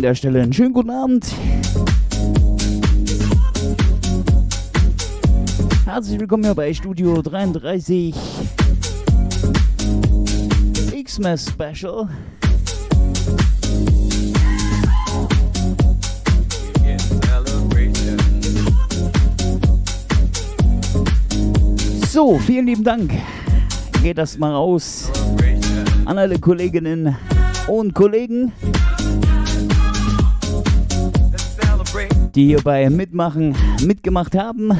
an der Stelle einen schönen guten Abend. Herzlich willkommen hier bei Studio 33 Xmas Special. So, vielen lieben Dank. Geht das mal raus an alle Kolleginnen und Kollegen. Die hierbei mitmachen, mitgemacht haben.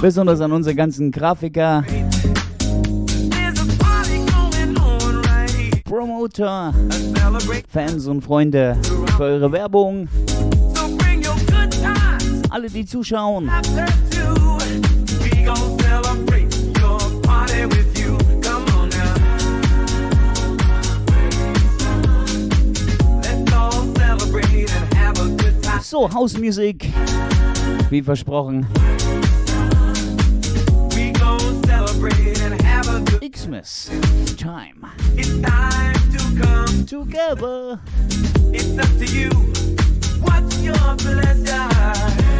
Besonders an unsere ganzen Grafiker, Promoter, Fans und Freunde für eure Werbung. Alle, die zuschauen. So, House Music, wie versprochen. Xmas time. It's time to come together. It's up to you. What's your pleasure?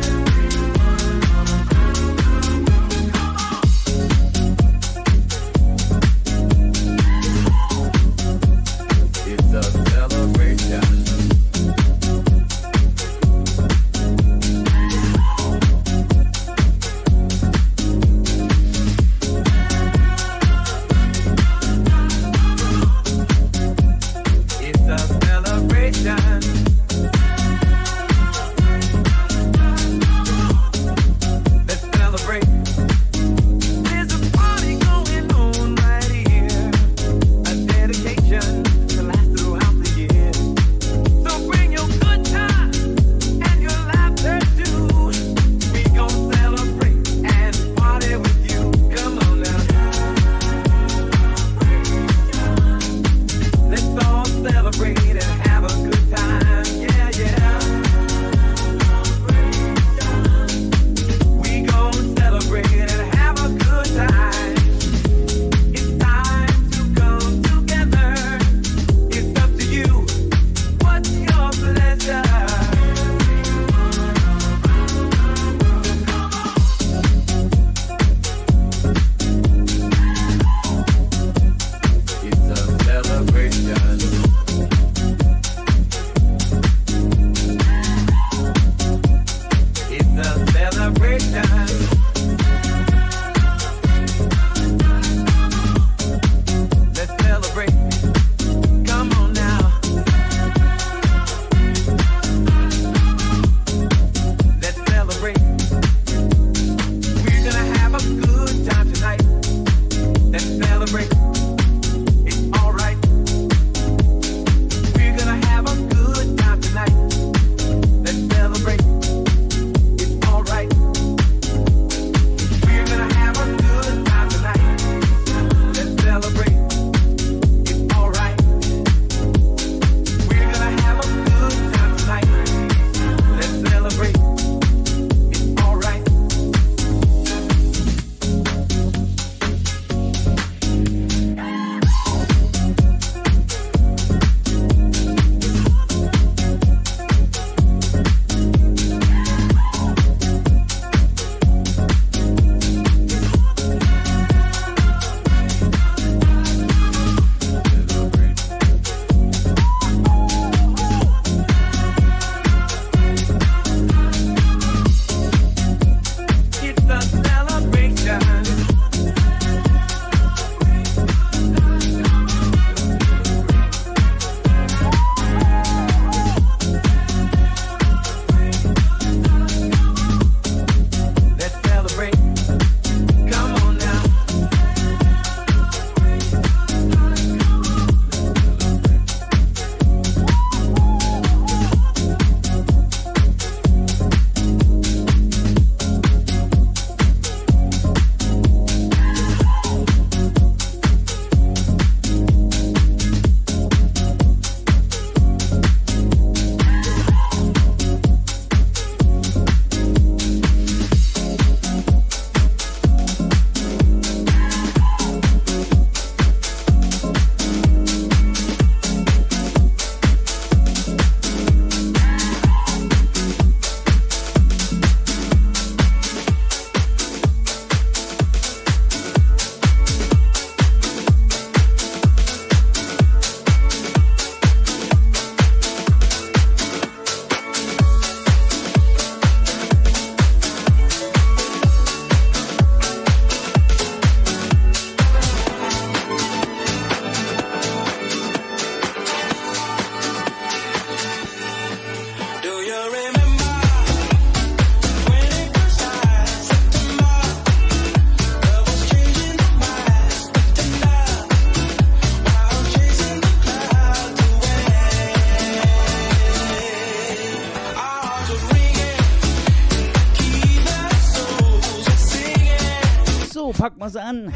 masaan.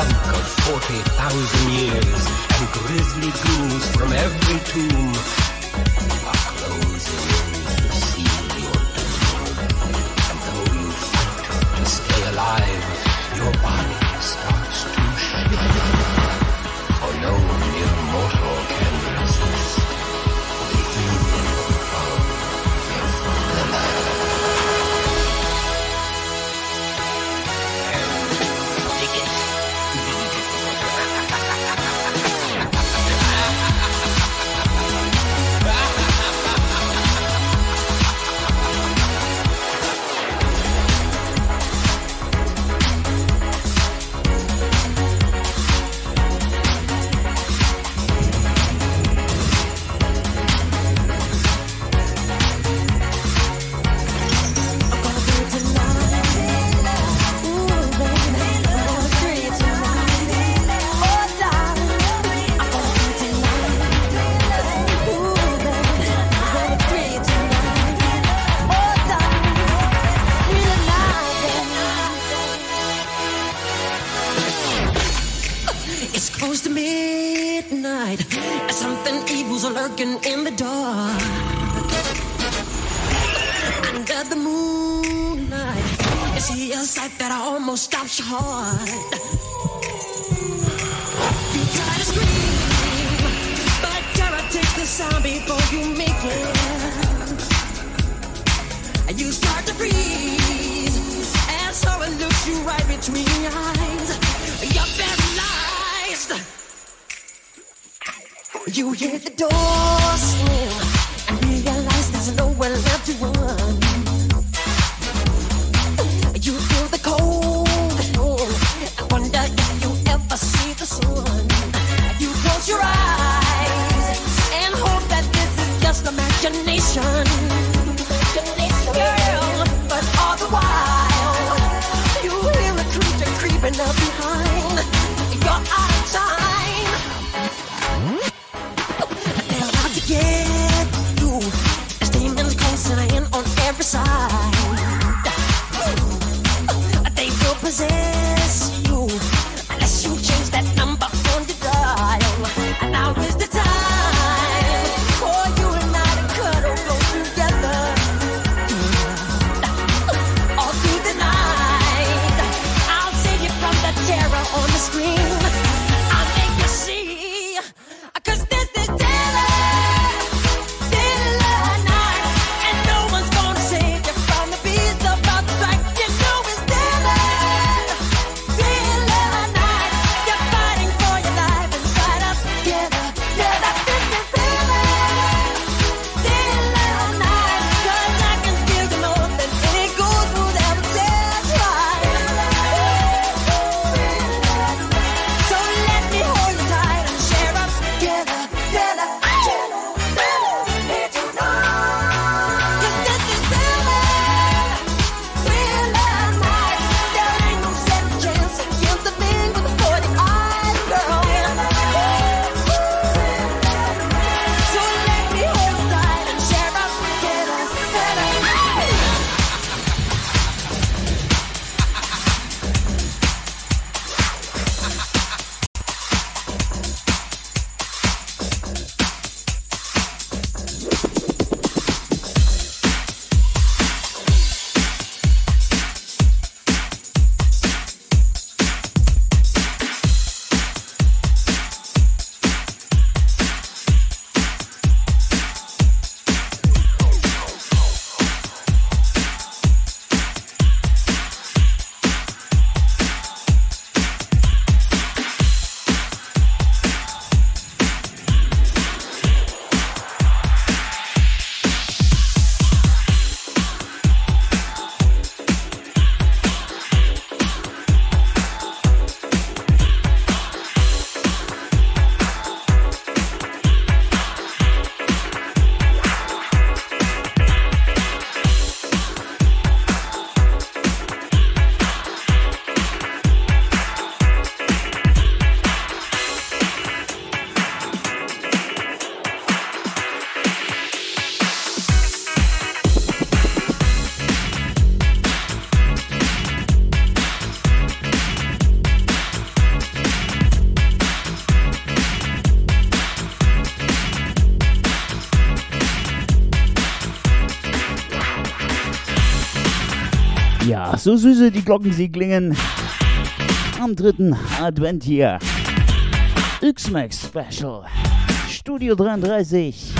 funk of 40,000 years and grisly goons from every tomb. So süße die Glocken sie klingen. Am dritten Advent hier. X-Max Special. Studio 33.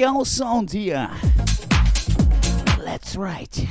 Funky house sound here. Let's right.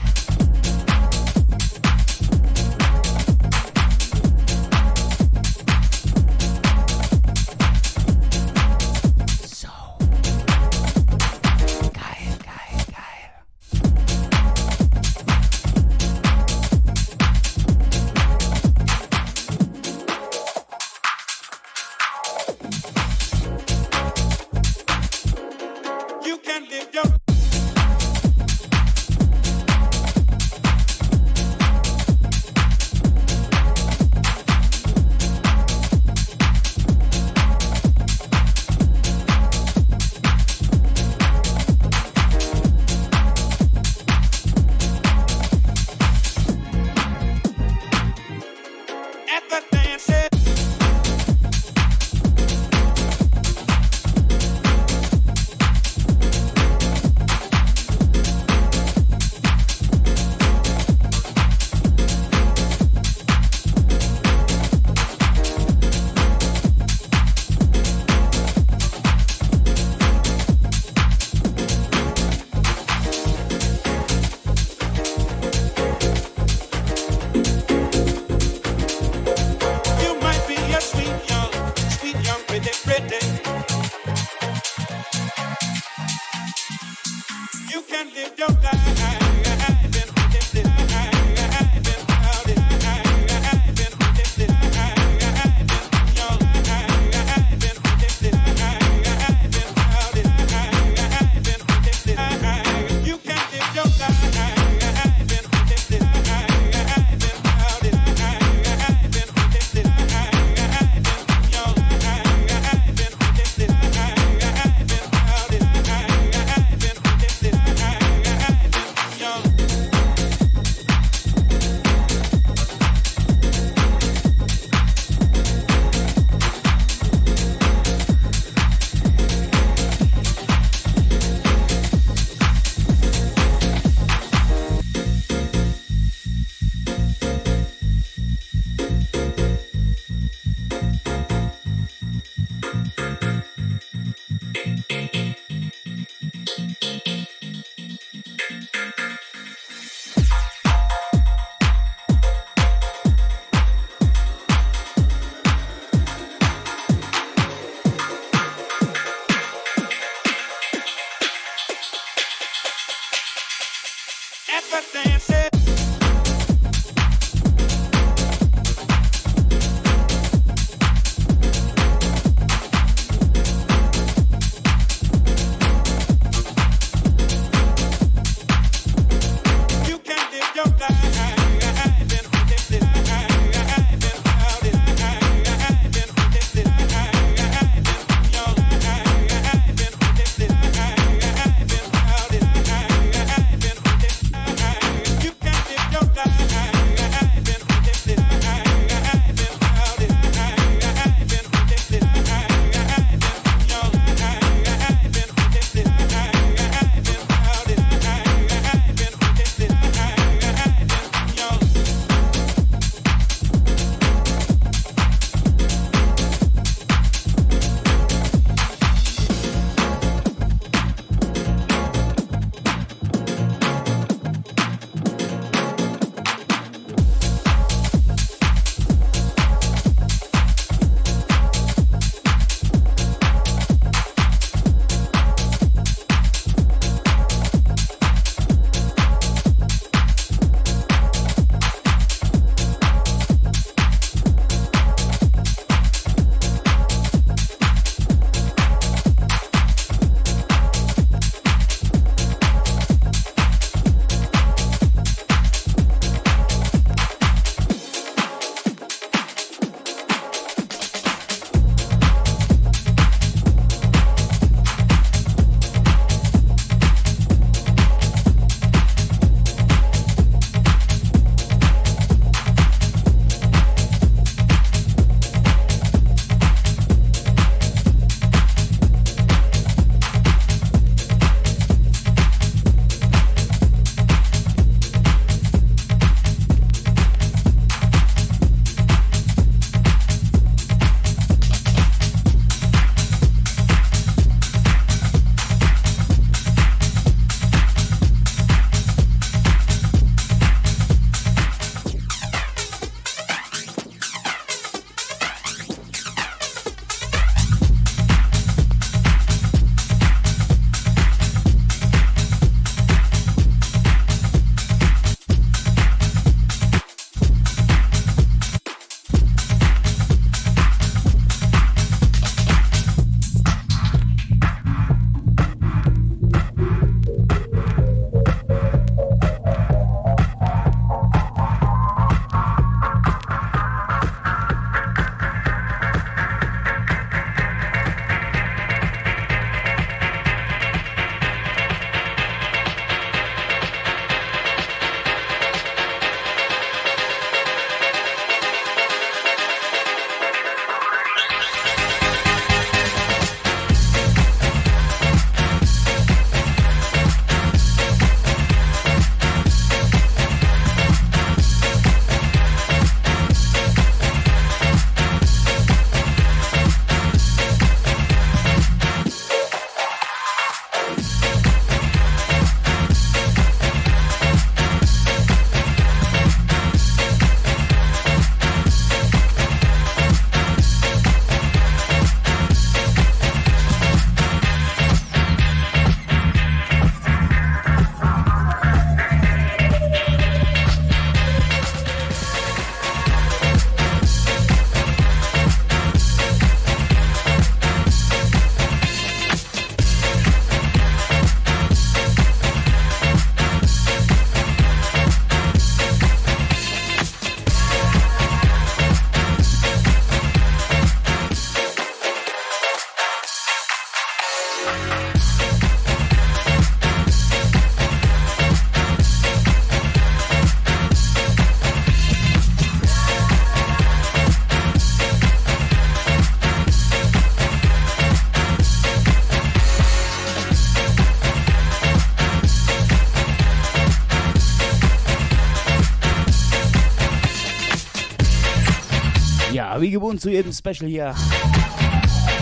Wie gewohnt zu jedem Special hier.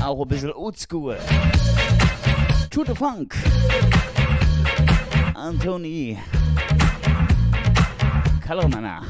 Auch ein bisschen oldschool. To the Funk. Anthony. Kalomana.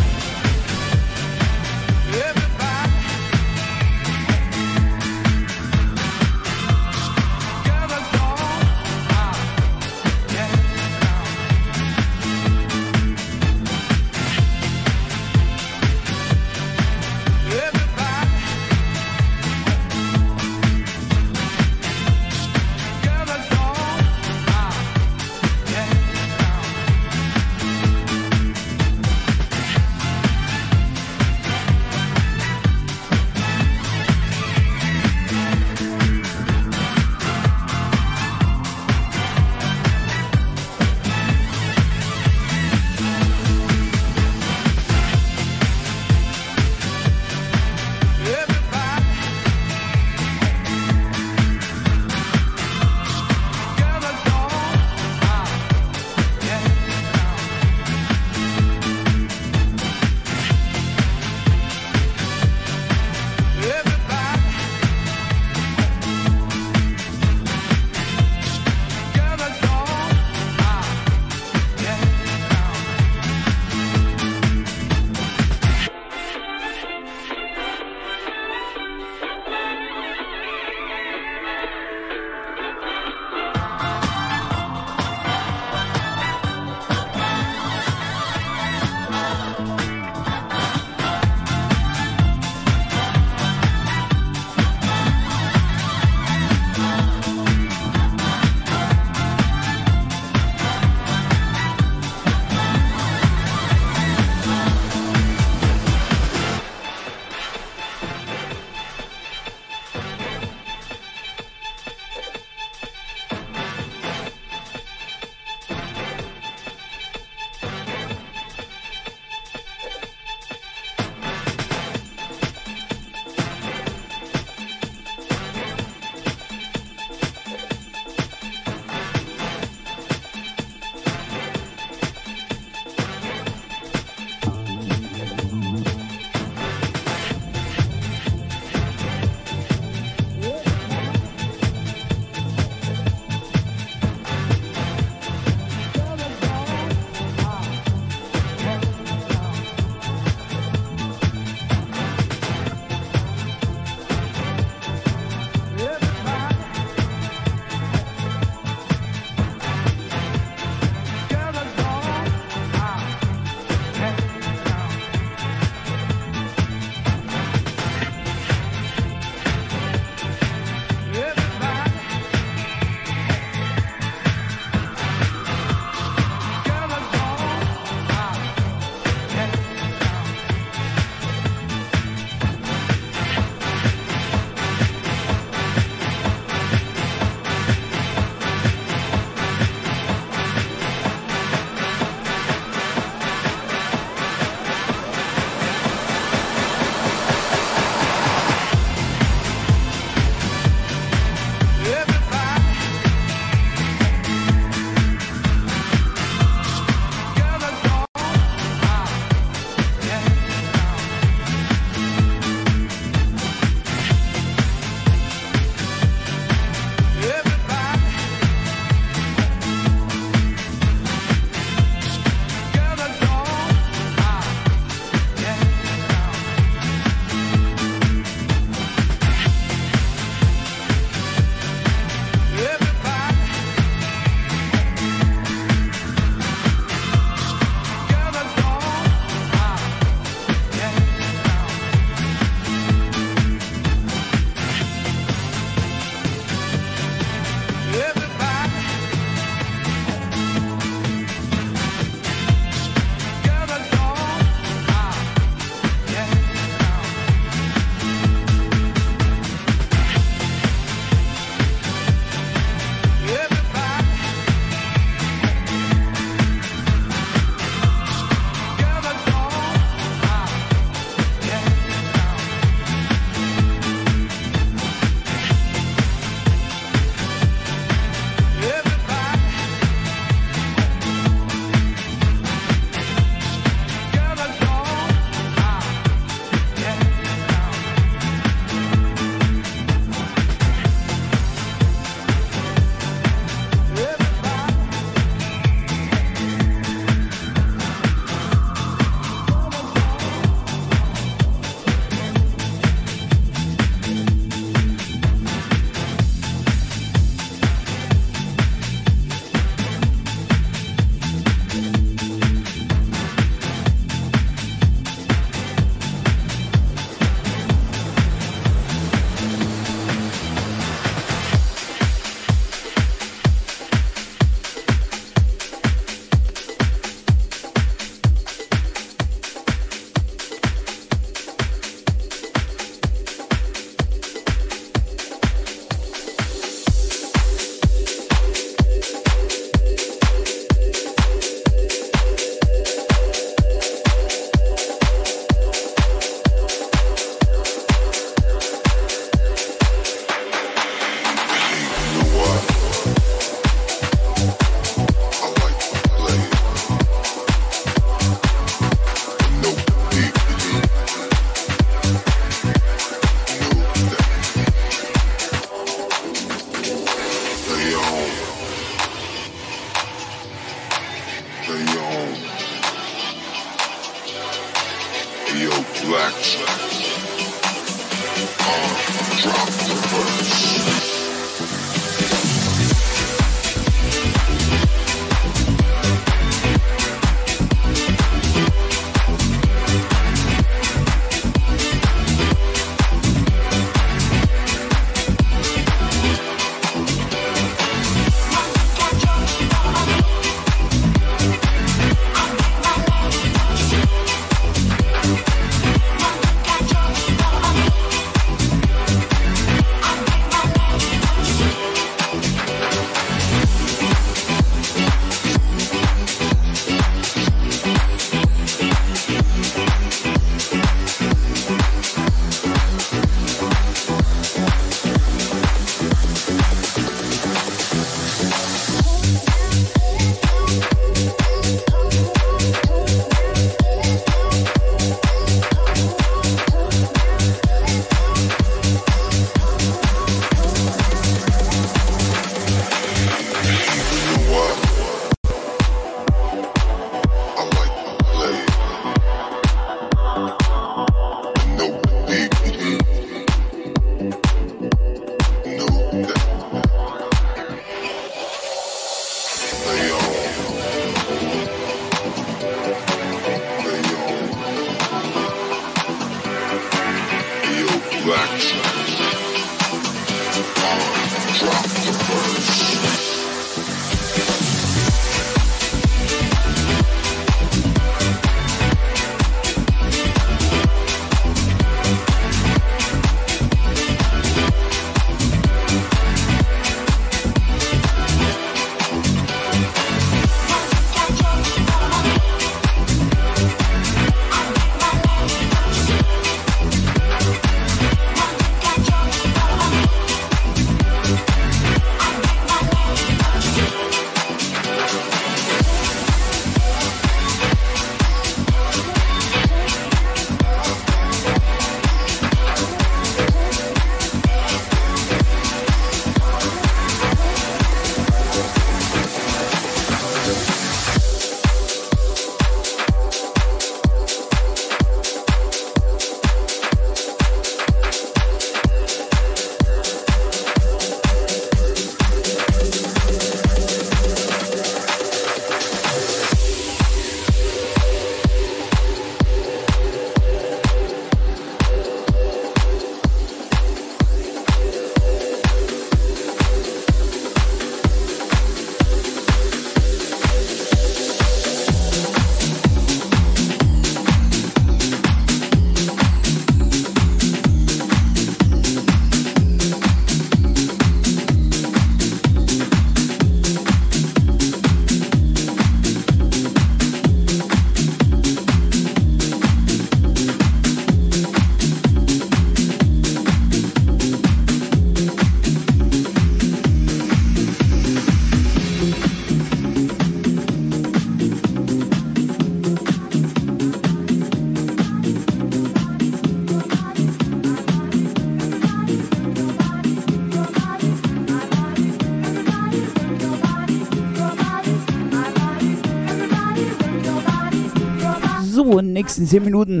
Nächsten 10 Minuten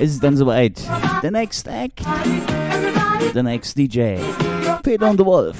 ist es dann soweit. The next act, the next DJ, Peter und the Wolf.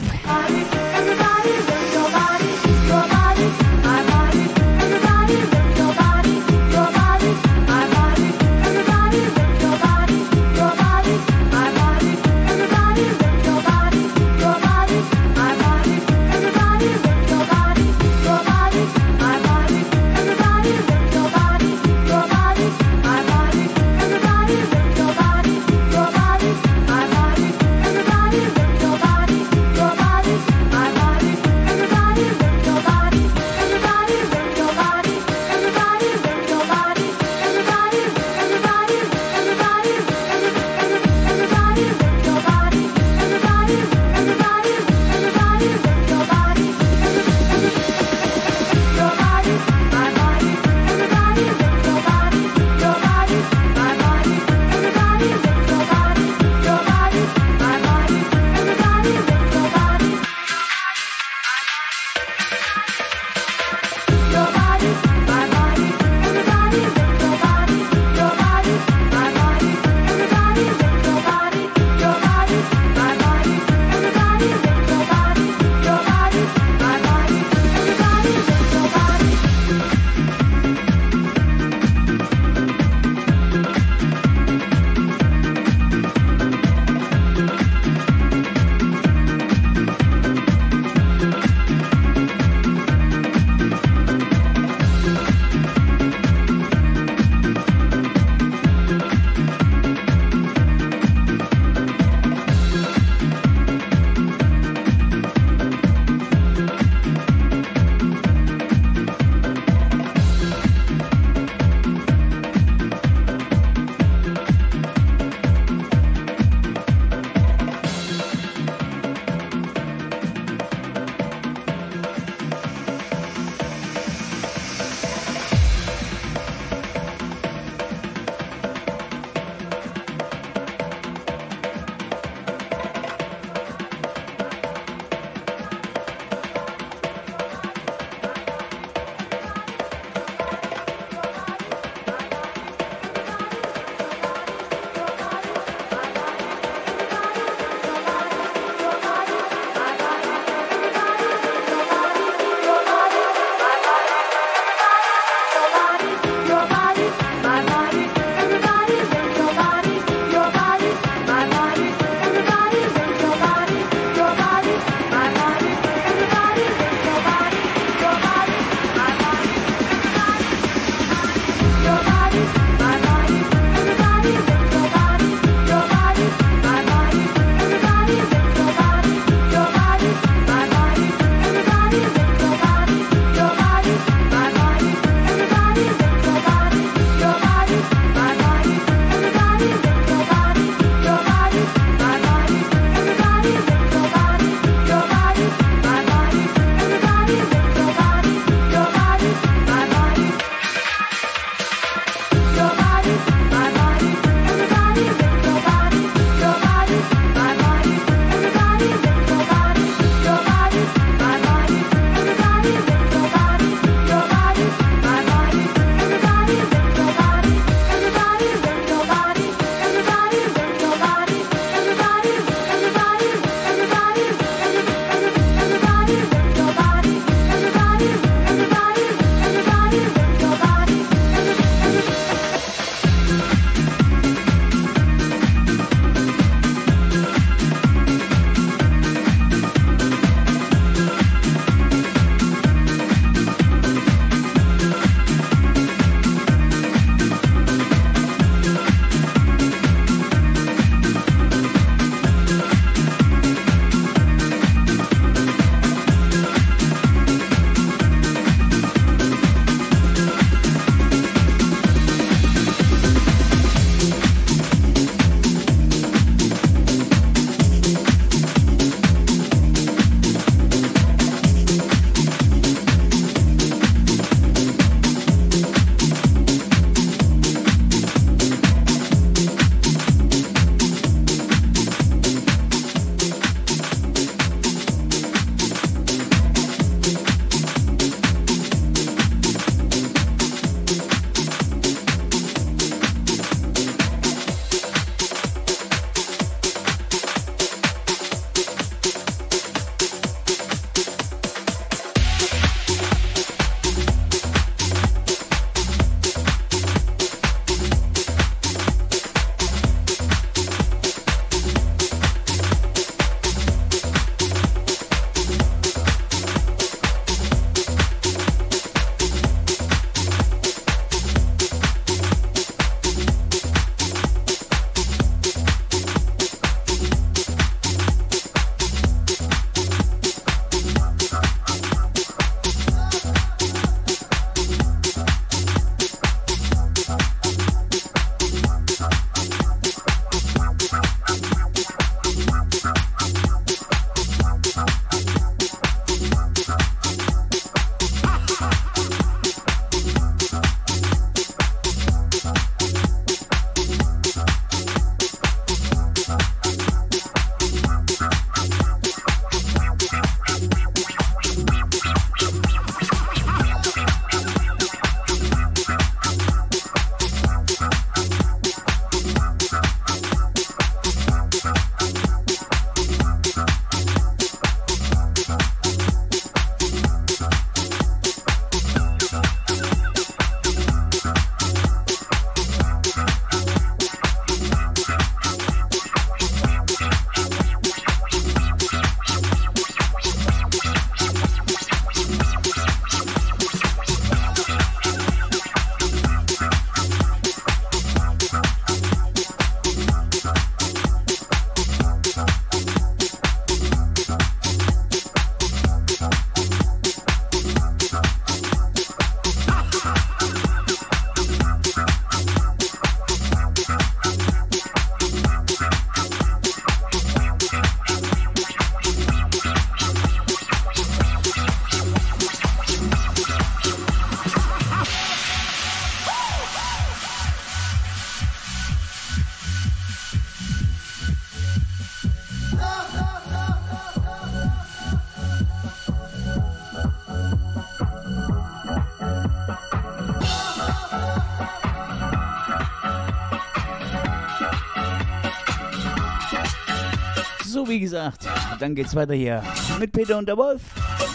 Dann geht's weiter hier mit Peter und der Wolf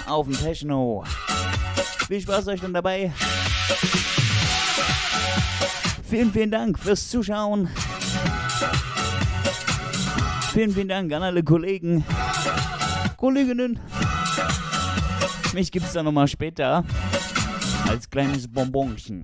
auf dem Techno. Viel Spaß euch dann dabei. Vielen, vielen Dank fürs Zuschauen. Vielen, vielen Dank an alle Kollegen, Kolleginnen. Mich gibt's dann nochmal später als kleines Bonbonchen.